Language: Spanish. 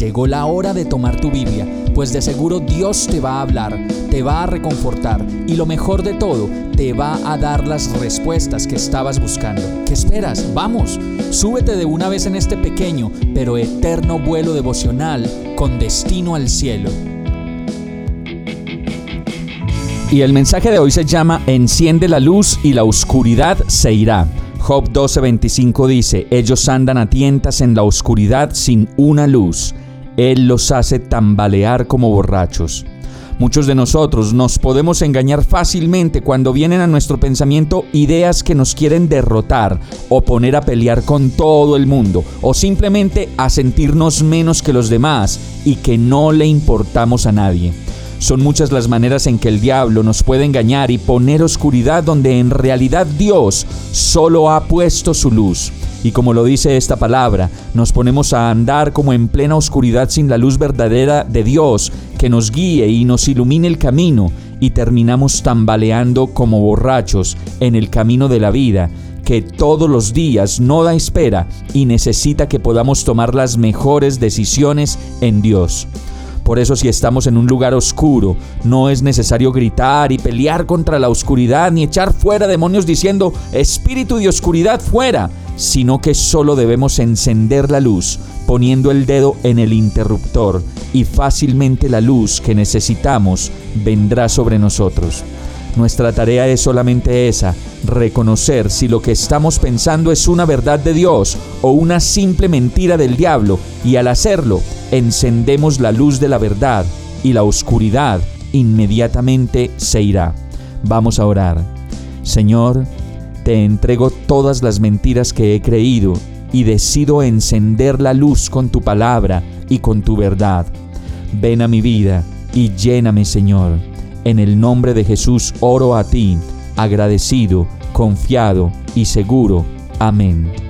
Llegó la hora de tomar tu Biblia, pues de seguro Dios te va a hablar, te va a reconfortar y lo mejor de todo, te va a dar las respuestas que estabas buscando. ¿Qué esperas? Vamos, súbete de una vez en este pequeño pero eterno vuelo devocional con destino al cielo. Y el mensaje de hoy se llama Enciende la luz y la oscuridad se irá. Job 12:25 dice, ellos andan a tientas en la oscuridad sin una luz. Él los hace tambalear como borrachos. Muchos de nosotros nos podemos engañar fácilmente cuando vienen a nuestro pensamiento ideas que nos quieren derrotar o poner a pelear con todo el mundo o simplemente a sentirnos menos que los demás y que no le importamos a nadie. Son muchas las maneras en que el diablo nos puede engañar y poner oscuridad donde en realidad Dios solo ha puesto su luz. Y como lo dice esta palabra, nos ponemos a andar como en plena oscuridad sin la luz verdadera de Dios que nos guíe y nos ilumine el camino y terminamos tambaleando como borrachos en el camino de la vida que todos los días no da espera y necesita que podamos tomar las mejores decisiones en Dios. Por eso si estamos en un lugar oscuro, no es necesario gritar y pelear contra la oscuridad ni echar fuera demonios diciendo, espíritu de oscuridad fuera, sino que solo debemos encender la luz poniendo el dedo en el interruptor y fácilmente la luz que necesitamos vendrá sobre nosotros. Nuestra tarea es solamente esa, reconocer si lo que estamos pensando es una verdad de Dios o una simple mentira del diablo y al hacerlo encendemos la luz de la verdad y la oscuridad inmediatamente se irá. Vamos a orar. Señor, te entrego todas las mentiras que he creído y decido encender la luz con tu palabra y con tu verdad. Ven a mi vida y lléname, Señor. En el nombre de Jesús oro a ti, agradecido, confiado y seguro. Amén.